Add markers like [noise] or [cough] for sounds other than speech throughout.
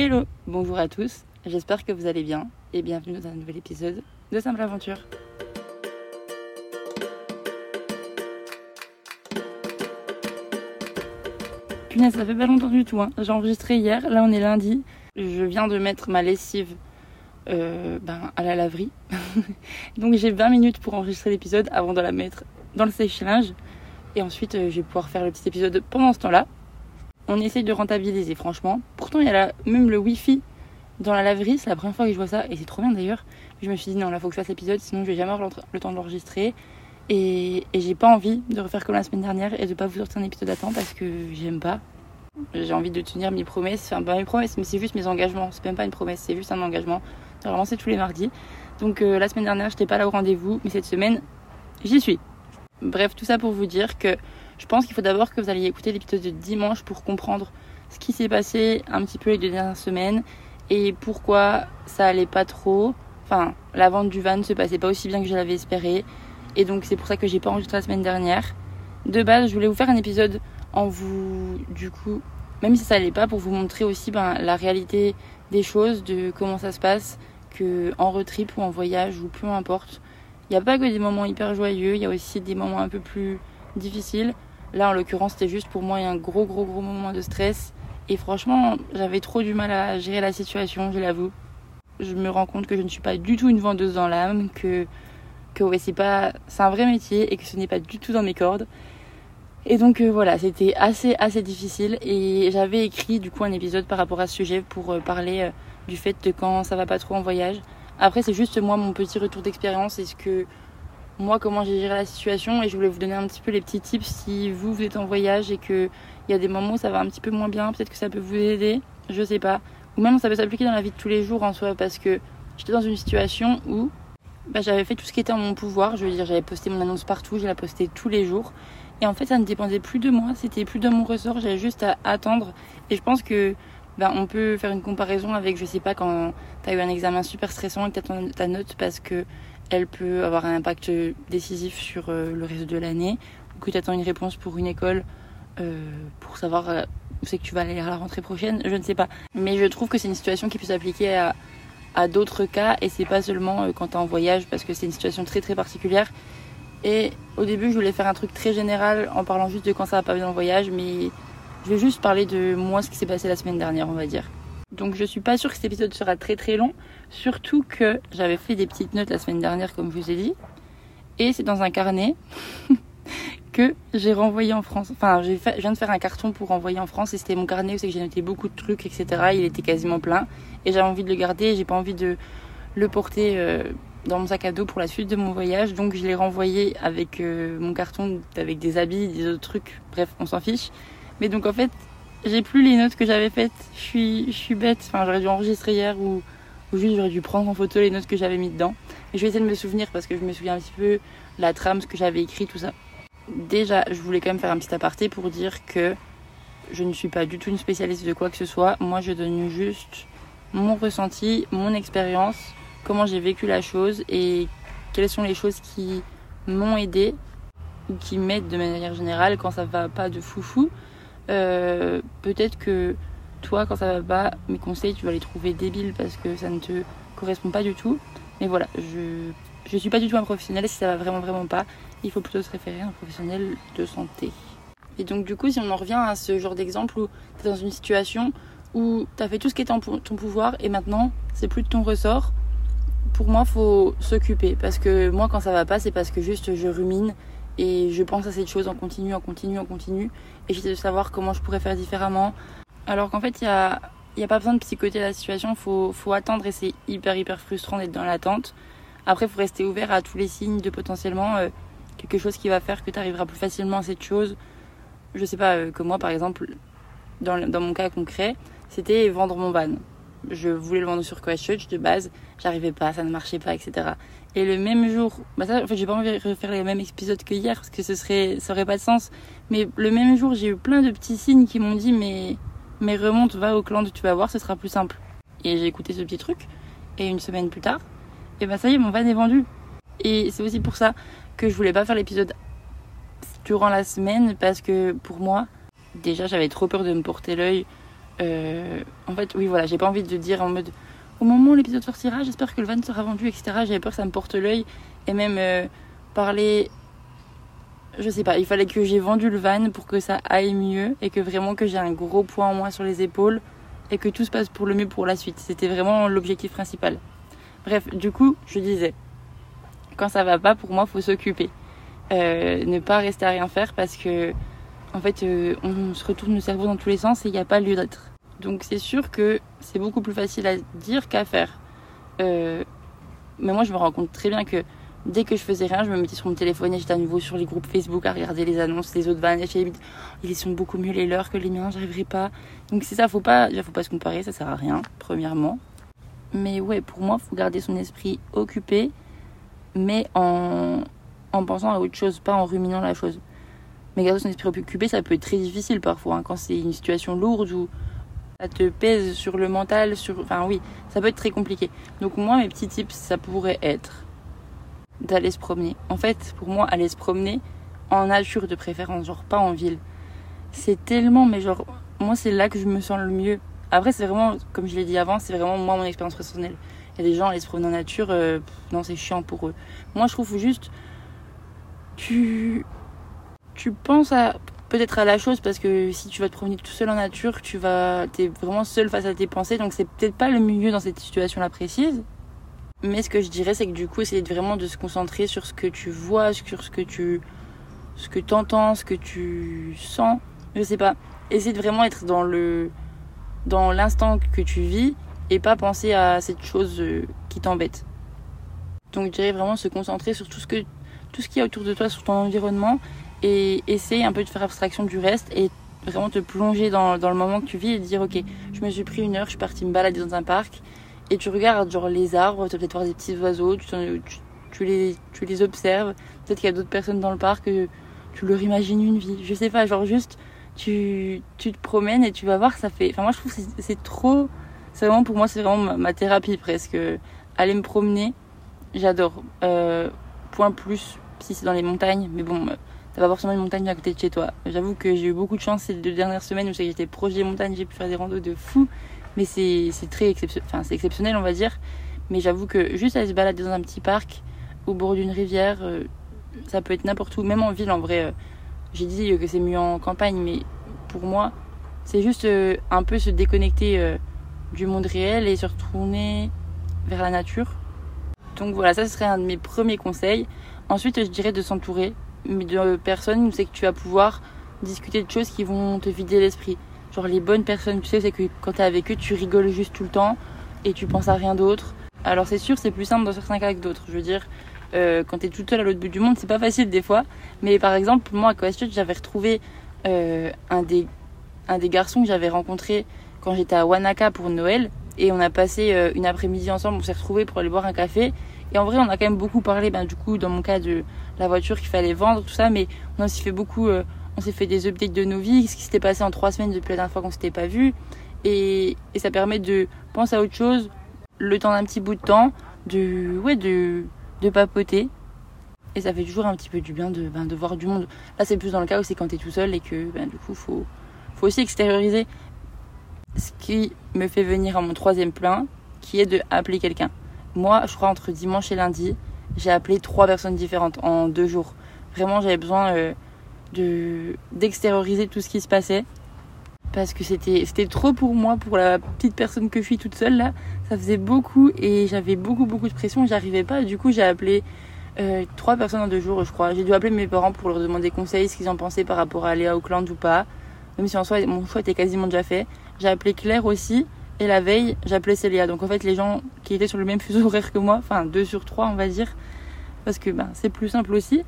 Hello, bonjour à tous, j'espère que vous allez bien et bienvenue dans un nouvel épisode de Simple Aventure. Punaise, ça fait pas longtemps du tout, hein. j'ai enregistré hier, là on est lundi, je viens de mettre ma lessive euh, ben, à la laverie, [laughs] donc j'ai 20 minutes pour enregistrer l'épisode avant de la mettre dans le sèche-linge et ensuite euh, je vais pouvoir faire le petit épisode pendant ce temps-là on essaye de rentabiliser, franchement. Pourtant, il y a même le Wi-Fi dans la laverie, c'est la première fois que je vois ça, et c'est trop bien d'ailleurs. Je me suis dit, non, là, faut que je fasse l'épisode, sinon je vais jamais avoir le temps de l'enregistrer. Et, j'ai pas envie de refaire comme la semaine dernière et de pas vous sortir un épisode à temps parce que j'aime pas. J'ai envie de tenir mes promesses, enfin pas mes promesses, mais c'est juste mes engagements. C'est même pas une promesse, c'est juste un engagement. Normalement, c'est tous les mardis. Donc euh, la semaine dernière, j'étais pas là au rendez-vous, mais cette semaine, j'y suis. Bref, tout ça pour vous dire que je pense qu'il faut d'abord que vous alliez écouter l'épisode de dimanche pour comprendre ce qui s'est passé un petit peu les deux dernières semaines et pourquoi ça allait pas trop. Enfin, la vente du van ne se passait pas aussi bien que je l'avais espéré. Et donc c'est pour ça que j'ai pas enregistré la semaine dernière. De base, je voulais vous faire un épisode en vous, du coup, même si ça allait pas, pour vous montrer aussi ben, la réalité des choses, de comment ça se passe, que en retrip ou en voyage ou peu importe. Il n'y a pas que des moments hyper joyeux, il y a aussi des moments un peu plus difficiles. Là, en l'occurrence, c'était juste pour moi un gros, gros, gros moment de stress. Et franchement, j'avais trop du mal à gérer la situation, je l'avoue. Je me rends compte que je ne suis pas du tout une vendeuse dans l'âme, que, que ouais, c'est pas, c'est un vrai métier et que ce n'est pas du tout dans mes cordes. Et donc euh, voilà, c'était assez, assez difficile. Et j'avais écrit du coup un épisode par rapport à ce sujet pour euh, parler euh, du fait de quand ça va pas trop en voyage. Après, c'est juste moi mon petit retour d'expérience et ce que moi comment j'ai géré la situation et je voulais vous donner un petit peu les petits tips si vous, vous êtes en voyage et qu'il y a des moments où ça va un petit peu moins bien, peut-être que ça peut vous aider, je sais pas. Ou même ça peut s'appliquer dans la vie de tous les jours en soi parce que j'étais dans une situation où bah, j'avais fait tout ce qui était en mon pouvoir, je veux dire j'avais posté mon annonce partout, je la posté tous les jours et en fait ça ne dépendait plus de moi, c'était plus de mon ressort, j'avais juste à attendre et je pense que bah, on peut faire une comparaison avec, je sais pas, quand tu as eu un examen super stressant et que tu as ta note parce que elle peut avoir un impact décisif sur euh, le reste de l'année, ou que tu attends une réponse pour une école euh, pour savoir euh, où c'est que tu vas aller à la rentrée prochaine, je ne sais pas. Mais je trouve que c'est une situation qui peut s'appliquer à, d'autres cas et c'est pas seulement quand tu es en voyage parce que c'est une situation très très particulière. Et au début, je voulais faire un truc très général en parlant juste de quand ça va pas bien en voyage, mais je vais juste parler de moi, ce qui s'est passé la semaine dernière, on va dire. Donc je suis pas sûre que cet épisode sera très très long, surtout que j'avais fait des petites notes la semaine dernière comme je vous ai dit, et c'est dans un carnet [laughs] que j'ai renvoyé en France. Enfin, je viens de faire un carton pour renvoyer en France et c'était mon carnet où c'est que j'ai noté beaucoup de trucs, etc. Il était quasiment plein et j'avais envie de le garder. J'ai pas envie de le porter euh, dans mon sac à dos pour la suite de mon voyage, donc je l'ai renvoyé avec euh, mon carton avec des habits, des autres trucs. Bref, on s'en fiche. Mais donc en fait, j'ai plus les notes que j'avais faites. Je suis, je suis bête. Enfin, j'aurais dû enregistrer hier ou, ou juste j'aurais dû prendre en photo les notes que j'avais mis dedans. Et je vais essayer de me souvenir parce que je me souviens un petit peu la trame, ce que j'avais écrit, tout ça. Déjà, je voulais quand même faire un petit aparté pour dire que je ne suis pas du tout une spécialiste de quoi que ce soit. Moi, je donne juste mon ressenti, mon expérience, comment j'ai vécu la chose et quelles sont les choses qui m'ont aidé ou qui m'aident de manière générale quand ça va pas de foufou. Euh, peut-être que toi, quand ça va pas, mes conseils, tu vas les trouver débiles parce que ça ne te correspond pas du tout. Mais voilà, je je suis pas du tout un professionnel si ça va vraiment vraiment pas. Il faut plutôt se référer à un professionnel de santé. Et donc du coup, si on en revient à ce genre d'exemple où tu es dans une situation où tu as fait tout ce qui était en ton pouvoir et maintenant c'est plus de ton ressort, pour moi, faut s'occuper parce que moi quand ça va pas, c'est parce que juste je rumine et je pense à cette chose en continu, en continu, en continu. Et j'essaie de savoir comment je pourrais faire différemment. Alors qu'en fait, il n'y a, y a pas besoin de psychoter la situation, faut, faut attendre et c'est hyper, hyper frustrant d'être dans l'attente. Après, il faut rester ouvert à tous les signes de potentiellement euh, quelque chose qui va faire que tu arriveras plus facilement à cette chose. Je sais pas, euh, que moi par exemple, dans, dans mon cas concret, c'était vendre mon van je voulais le vendre sur Christchurch de base, j'arrivais pas, ça ne marchait pas, etc. Et le même jour, bah ça, en fait, j'ai pas envie de refaire les mêmes épisodes que hier parce que ce serait, ça aurait pas de sens. Mais le même jour, j'ai eu plein de petits signes qui m'ont dit, mais, mais remonte, va au clan, tu vas voir, ce sera plus simple. Et j'ai écouté ce petit truc. Et une semaine plus tard, et bah ça y est, mon van est vendu. Et c'est aussi pour ça que je voulais pas faire l'épisode durant la semaine parce que pour moi, déjà, j'avais trop peur de me porter l'œil euh, en fait, oui, voilà, j'ai pas envie de dire en mode au moment où l'épisode sortira, j'espère que le van sera vendu, etc. J'avais peur que ça me porte l'œil et même euh, parler. Je sais pas, il fallait que j'ai vendu le van pour que ça aille mieux et que vraiment que j'ai un gros poids en moins sur les épaules et que tout se passe pour le mieux pour la suite. C'était vraiment l'objectif principal. Bref, du coup, je disais, quand ça va pas, pour moi, faut s'occuper. Euh, ne pas rester à rien faire parce que, en fait, on se retourne le cerveau dans tous les sens et il n'y a pas lieu d'être. Donc c'est sûr que c'est beaucoup plus facile à dire qu'à faire. Euh, mais moi, je me rends compte très bien que dès que je faisais rien, je me mettais sur mon téléphone et j'étais à nouveau sur les groupes Facebook à regarder les annonces des autres vannes. Et je ils sont beaucoup mieux les leurs que les miens, j'arriverai pas. Donc c'est ça, faut pas, faut pas se comparer, ça sert à rien, premièrement. Mais ouais, pour moi, faut garder son esprit occupé, mais en, en pensant à autre chose, pas en ruminant la chose. Mais garder son esprit occupé, ça peut être très difficile parfois, hein, quand c'est une situation lourde ou ça te pèse sur le mental, sur... Enfin oui, ça peut être très compliqué. Donc moi, mes petits tips, ça pourrait être d'aller se promener. En fait, pour moi, aller se promener en nature de préférence, genre pas en ville. C'est tellement, mais genre, moi c'est là que je me sens le mieux. Après, c'est vraiment, comme je l'ai dit avant, c'est vraiment moi mon expérience personnelle. Il y a des gens, aller se promener en nature, euh, non, c'est chiant pour eux. Moi, je trouve juste, tu, tu penses à peut-être à la chose parce que si tu vas te promener tout seul en nature, tu vas, t'es vraiment seul face à tes pensées, donc c'est peut-être pas le mieux dans cette situation-là précise. Mais ce que je dirais, c'est que du coup, c'est vraiment de se concentrer sur ce que tu vois, sur ce que tu, ce que entends, ce que tu sens. Je sais pas. Essayer de vraiment être dans le, dans l'instant que tu vis et pas penser à cette chose euh, qui t'embête. Donc, je dirais vraiment se concentrer sur tout ce que, tout ce qui est autour de toi, sur ton environnement et essayer un peu de faire abstraction du reste et vraiment te plonger dans, le moment que tu vis et dire ok je me suis pris une heure je suis partie me balader dans un parc et tu regardes genre les arbres tu vas peut-être voir des petits oiseaux tu, les tu les observes peut-être qu'il y a d'autres personnes dans le parc tu leur imagines une vie. Je sais pas genre juste tu, tu te promènes et tu vas voir ça fait enfin moi je trouve que c'est trop c'est vraiment pour moi c'est vraiment ma, thérapie presque. Aller me promener j'adore. Euh, point plus si c'est dans les montagnes mais bon t'as pas forcément une montagne à côté de chez toi. J'avoue que j'ai eu beaucoup de chance ces deux dernières semaines où j'étais proche des montagnes, j'ai pu faire des randos de fou. Mais c'est très exceptionnel, on va dire. Mais j'avoue que juste aller se balader dans un petit parc, au bord d'une rivière, euh, ça peut être n'importe où, même en ville en vrai. Euh, j'ai dit que c'est mieux en campagne, mais pour moi, c'est juste euh, un peu se déconnecter du monde réel et se retourner vers la nature. Donc voilà, ça serait un de mes premiers conseils. Ensuite, je dirais de s'entourer de personnes c'est que tu vas pouvoir discuter de choses qui vont te vider l'esprit. Genre les bonnes personnes, tu sais, c'est que quand t'es avec eux, tu rigoles juste tout le temps et tu penses à rien d'autre. Alors c'est sûr, c'est plus simple dans certains cas que d'autres. Je veux dire, euh, quand t'es tout seul à l'autre bout du monde, c'est pas facile des fois. Mais par exemple, moi à Christchurch, j'avais retrouvé euh, un, des, un des garçons que j'avais rencontré quand j'étais à Wanaka pour Noël. Et on a passé euh, une après-midi ensemble, on s'est retrouvés pour aller boire un café. Et en vrai, on a quand même beaucoup parlé, ben, du coup, dans mon cas, de la voiture qu'il fallait vendre, tout ça. Mais on aussi fait beaucoup, euh, on s'est fait des updates de nos vies, ce qui s'était passé en trois semaines depuis la dernière fois qu'on s'était pas vu. Et, et, ça permet de penser à autre chose le temps d'un petit bout de temps, de, ouais, de, de papoter. Et ça fait toujours un petit peu du bien de, ben, de voir du monde. Là, c'est plus dans le cas où c'est quand tu es tout seul et que, ben, du coup, faut, faut aussi extérioriser ce qui me fait venir à mon troisième plan, qui est de appeler quelqu'un. Moi, je crois entre dimanche et lundi, j'ai appelé trois personnes différentes en deux jours. Vraiment, j'avais besoin euh, de d'extérioriser tout ce qui se passait parce que c'était trop pour moi, pour la petite personne que je suis toute seule là. Ça faisait beaucoup et j'avais beaucoup beaucoup de pression. J'arrivais pas. Du coup, j'ai appelé euh, trois personnes en deux jours, je crois. J'ai dû appeler mes parents pour leur demander conseils, ce qu'ils en pensaient par rapport à aller à Auckland ou pas. Même si en soi, mon choix était quasiment déjà fait. J'ai appelé Claire aussi et la veille, j'appelais Célia. Donc en fait, les gens qui étaient sur le même fuseau [laughs] horaire que moi, enfin deux sur trois, on va dire, parce que ben, c'est plus simple aussi.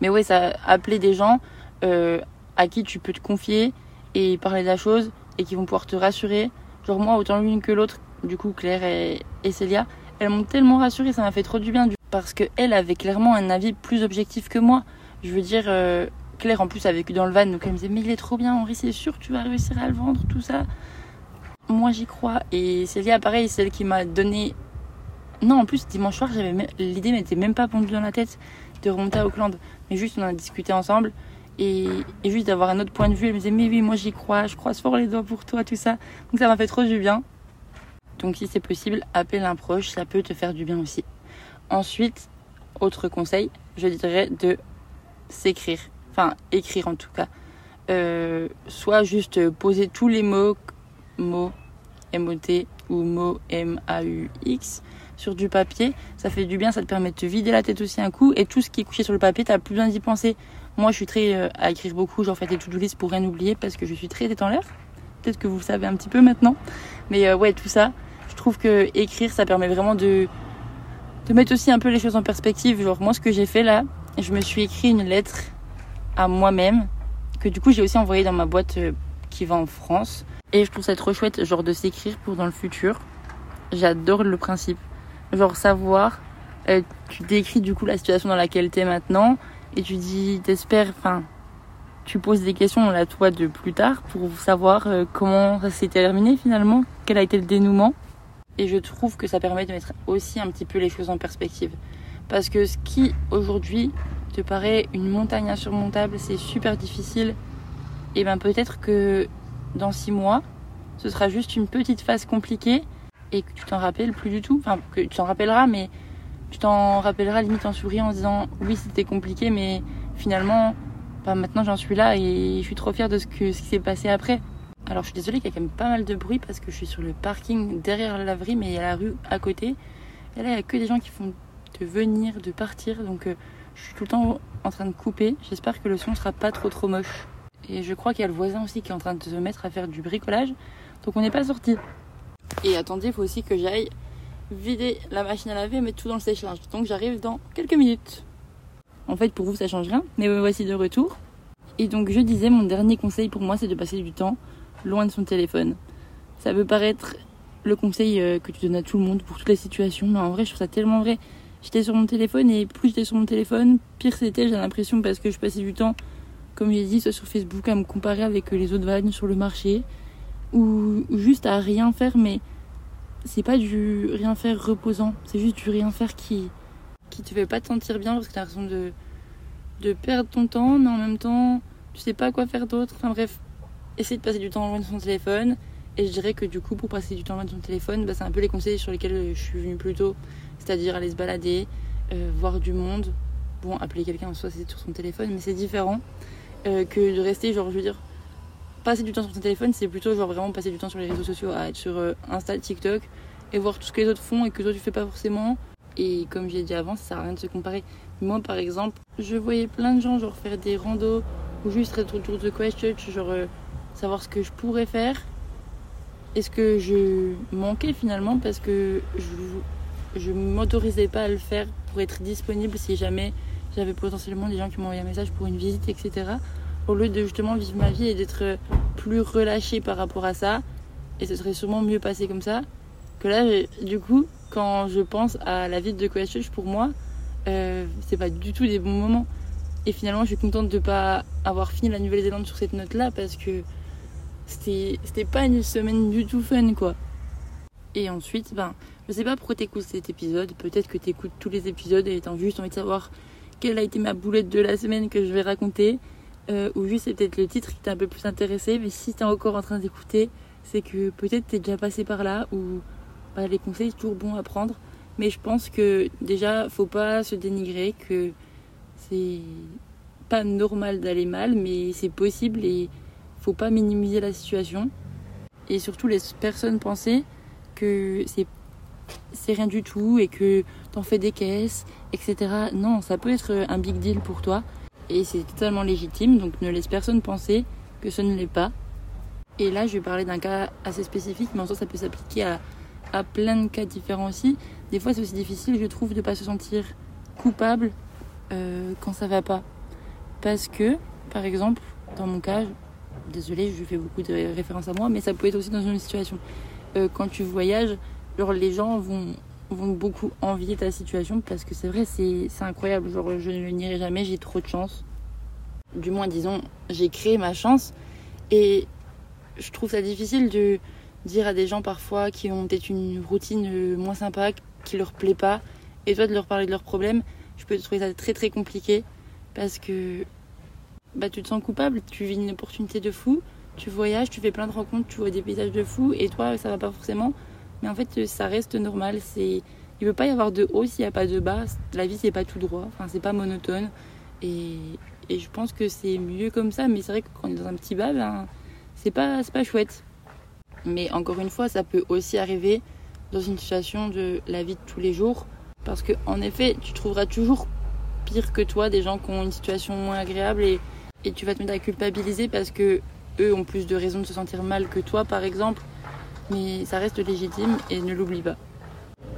Mais ouais, ça appeler des gens euh, à qui tu peux te confier et parler de la chose et qui vont pouvoir te rassurer. Genre moi, autant l'une que l'autre, du coup Claire et, et Célia, elles m'ont tellement rassurée, ça m'a fait trop du bien. Parce qu'elle avait clairement un avis plus objectif que moi. Je veux dire, euh, Claire en plus a vécu dans le van, donc elle me disait mais il est trop bien Henri, c'est sûr tu vas réussir à le vendre, tout ça moi j'y crois. Et Célia, pareil, celle qui m'a donné. Non, en plus, dimanche soir, l'idée m'était même pas pondue dans la tête de remonter à Auckland. Mais juste, on en a discuté ensemble. Et, et juste d'avoir un autre point de vue, elle me disait mais oui moi j'y crois, je croise fort les doigts pour toi, tout ça. Donc ça m'a fait trop du bien. Donc si c'est possible, appelle un proche, ça peut te faire du bien aussi. Ensuite, autre conseil, je dirais de s'écrire, enfin écrire en tout cas. Euh, soit juste poser tous les mots, mots M-O-T ou mots M-A-U-X sur du papier. Ça fait du bien, ça te permet de te vider la tête aussi un coup. Et tout ce qui est couché sur le papier, t'as plus besoin d'y penser. Moi, je suis très euh, à écrire beaucoup, j'en fais des to-do list pour rien oublier parce que je suis très tête l'air. Peut-être que vous le savez un petit peu maintenant. Mais euh, ouais, tout ça, je trouve que écrire, ça permet vraiment de, de mettre aussi un peu les choses en perspective. Genre, moi, ce que j'ai fait là, je me suis écrit une lettre à moi-même, que du coup, j'ai aussi envoyé dans ma boîte euh, qui va en France. Et je trouve ça trop chouette, genre, de s'écrire pour dans le futur. J'adore le principe. Genre, savoir, euh, tu décris du coup la situation dans laquelle t'es maintenant, et tu dis, t'espères, enfin, tu poses des questions à toi de plus tard pour savoir euh, comment ça s'est terminé finalement, quel a été le dénouement. Et je trouve que ça permet de mettre aussi un petit peu les choses en perspective. Parce que ce qui aujourd'hui te paraît une montagne insurmontable, c'est super difficile, et ben peut-être que dans six mois, ce sera juste une petite phase compliquée et que tu t'en rappelles plus du tout. Enfin, que tu t'en rappelleras, mais tu t'en rappelleras limite en souriant en disant oui, c'était compliqué, mais finalement, bah, maintenant j'en suis là et je suis trop fière de ce, que, qui s'est passé après. Alors je suis désolée qu'il y a quand même pas mal de bruit parce que je suis sur le parking derrière la laverie, mais il y a la rue à côté. Et là, il y a que des gens qui font de venir, de partir. Donc euh, je suis tout le temps en train de couper. J'espère que le son sera pas trop trop moche. Et je crois qu'il y a le voisin aussi qui est en train de se mettre à faire du bricolage. Donc on n'est pas sorti. Et attendez, il faut aussi que j'aille vider la machine à laver et mettre tout dans le sèche-linge. Donc j'arrive dans quelques minutes. En fait, pour vous, ça change rien, mais me voici de retour. Et donc, je disais, mon dernier conseil pour moi, c'est de passer du temps loin de son téléphone. Ça peut paraître le conseil euh, que tu donnes à tout le monde pour toutes les situations, mais en vrai, je trouve ça tellement vrai. J'étais sur mon téléphone et plus j'étais sur mon téléphone, pire c'était, j'ai l'impression, parce que je passais du temps, comme j'ai dit, soit sur Facebook à me comparer avec les autres vannes sur le marché, ou juste à rien faire, mais c'est pas du rien faire reposant, c'est juste du rien faire qui, qui te fait pas te sentir bien parce que t'as l'impression de, de perdre ton temps, mais en même temps, tu sais pas quoi faire d'autre. Enfin bref, essayer de passer du temps loin de son téléphone. Et je dirais que du coup, pour passer du temps loin de son téléphone, bah, c'est un peu les conseils sur lesquels je suis venue plus tôt. C'est-à-dire aller se balader, euh, voir du monde. Bon, appeler quelqu'un en soi, c'est sur son téléphone, mais c'est différent euh, que de rester, genre, je veux dire, passer du temps sur son téléphone, c'est plutôt genre vraiment passer du temps sur les réseaux sociaux, à être sur euh, Insta, TikTok et voir tout ce que les autres font et que toi tu fais pas forcément. Et comme j'ai dit avant, ça sert à rien de se comparer. Moi par exemple, je voyais plein de gens genre faire des randos ou juste être autour de Christchurch, genre euh, savoir ce que je pourrais faire. est ce que je manquais finalement parce que je, je m'autorisais pas à le faire pour être disponible si jamais j'avais potentiellement des gens qui m'envoyaient un message pour une visite, etc au lieu de justement vivre ma vie et d'être plus relâchée par rapport à ça. Et ce serait sûrement mieux passé comme ça. Que là, du coup, quand je pense à la vie de Christchurch, pour moi, euh, c'est pas du tout des bons moments. Et finalement, je suis contente de pas avoir fini la Nouvelle-Zélande sur cette note-là parce que c'était pas une semaine du tout fun, quoi. Et ensuite, ben, je sais pas pourquoi t'écoutes cet épisode. Peut-être que t'écoutes tous les épisodes et t'as juste envie de savoir quelle a été ma boulette de la semaine que je vais raconter. Euh, ou juste c'est peut-être le titre qui t'a un peu plus intéressé, mais si t'es encore en train d'écouter, c'est que peut-être t'es déjà passé par là, ou bah, les conseils toujours bons à prendre. Mais je pense que déjà, faut pas se dénigrer, que c'est pas normal d'aller mal, mais c'est possible et faut pas minimiser la situation. Et surtout, les personnes penser que c'est c'est rien du tout et que t'en fais des caisses, etc. Non, ça peut être un big deal pour toi et c'est totalement légitime, donc ne laisse personne penser que ce ne l'est pas. Et là, je vais parler d'un cas assez spécifique, mais en soi, ça peut s'appliquer à, à, plein de cas différents aussi. Des fois, c'est aussi difficile, je trouve, de ne pas se sentir coupable euh, quand ça va pas. Parce que, par exemple, dans mon cas, désolé, je fais beaucoup de références à moi, mais ça peut être aussi dans une situation. Euh, quand tu voyages, genre, les gens vont vont beaucoup envier ta situation parce que c'est vrai, c'est incroyable. Genre, je ne le nierai jamais, j'ai trop de chance. Du moins, disons, j'ai créé ma chance et je trouve ça difficile de dire à des gens parfois qui ont peut-être une routine moins sympa, qui leur plaît pas, et toi de leur parler de leurs problèmes. Je peux trouver ça très très compliqué parce que bah tu te sens coupable, tu vis une opportunité de fou, tu voyages, tu fais plein de rencontres, tu vois des paysages de fou et toi ça va pas forcément. Mais en fait ça reste normal, c'est il peut pas y avoir de haut s'il n'y a pas de bas. La vie c'est pas tout droit, enfin c'est pas monotone et, je pense que c'est mieux comme ça mais c'est vrai que quand on est dans un petit bas ben c'est pas c'est chouette. Mais encore une fois, ça peut aussi arriver dans une situation de la vie de tous les jours parce que en effet, tu trouveras toujours pire que toi des gens qui ont une situation moins agréable et, et tu vas te mettre à culpabiliser parce que eux ont plus de raisons de se sentir mal que toi par exemple mais ça reste légitime et ne l'oublie pas.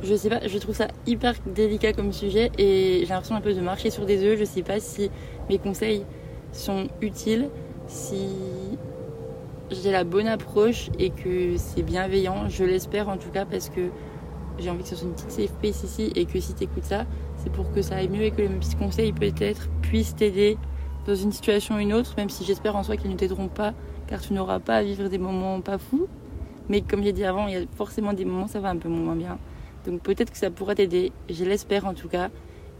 Je sais pas je trouve ça hyper délicat comme sujet et j'ai l'impression un peu de marcher sur des œufs. Je sais pas si mes conseils sont utiles si j'ai la bonne approche et que c'est bienveillant. Je l'espère en tout cas parce que j'ai envie que ce soit une petite safe ici et que si tu écoutes ça c'est pour que ça aille mieux et que mes petits conseils peut-être puissent t'aider dans une situation ou une autre, même si j'espère en soi qu'ils ne t'aideront pas, car tu n'auras pas à vivre des moments pas fous. Mais comme j'ai dit avant, il y a forcément des moments où ça va un peu moins bien. Donc peut-être que ça pourra t'aider, je l'espère en tout cas.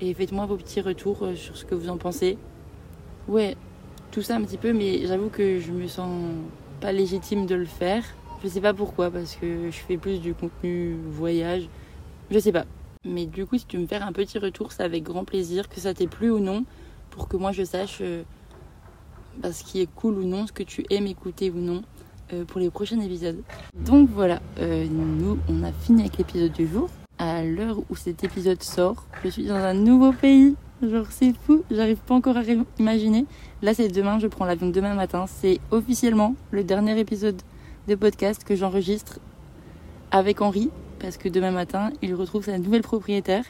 Et faites-moi vos petits retours euh, sur ce que vous en pensez. Ouais, tout ça un petit peu, mais j'avoue que je me sens pas légitime de le faire. Je sais pas pourquoi, parce que je fais plus du contenu voyage. Je sais pas. Mais du coup, si tu me faire un petit retour, c'est avec grand plaisir, que ça t'ait plu ou non, pour que moi je sache euh, bah, ce qui est cool ou non, ce que tu aimes écouter ou non pour les prochains épisodes. Donc voilà, euh, nous on a fini avec l'épisode du jour. À l'heure où cet épisode sort, je suis dans un nouveau pays. Genre c'est fou, j'arrive pas encore à imaginer. Là c'est demain, je prends l'avion demain matin. C'est officiellement le dernier épisode de podcast que j'enregistre avec Henri parce que demain matin, il retrouve sa nouvelle propriétaire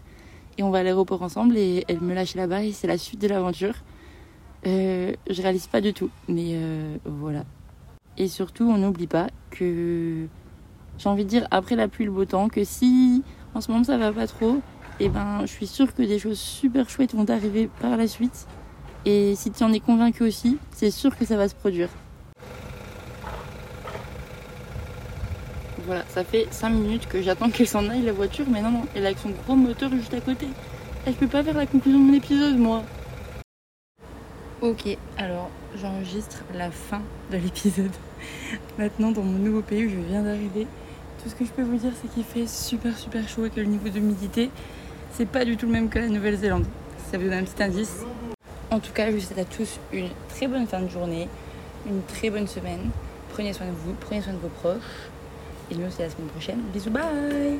et on va à l'aéroport ensemble et elle me lâche là-bas et c'est la suite de l'aventure. Euh, je réalise pas du tout, mais euh, voilà. Et surtout, on n'oublie pas que j'ai envie de dire après la pluie le beau temps que si en ce moment ça va pas trop, et eh ben je suis sûre que des choses super chouettes vont arriver par la suite. Et si tu en es convaincu aussi, c'est sûr que ça va se produire. Voilà, ça fait 5 minutes que j'attends qu'elle s'en aille la voiture, mais non, non, elle est avec son gros moteur juste à côté. Elle peut pas faire la conclusion de mon épisode, moi. Ok, alors j'enregistre la fin de l'épisode. [laughs] Maintenant, dans mon nouveau pays où je viens d'arriver, tout ce que je peux vous dire, c'est qu'il fait super super chaud et que le niveau d'humidité, c'est pas du tout le même que la Nouvelle-Zélande. Ça vous donne un petit indice. En tout cas, je vous souhaite à tous une très bonne fin de journée, une très bonne semaine. Prenez soin de vous, prenez soin de vos proches. Et nous, c'est la semaine prochaine. Bisous, bye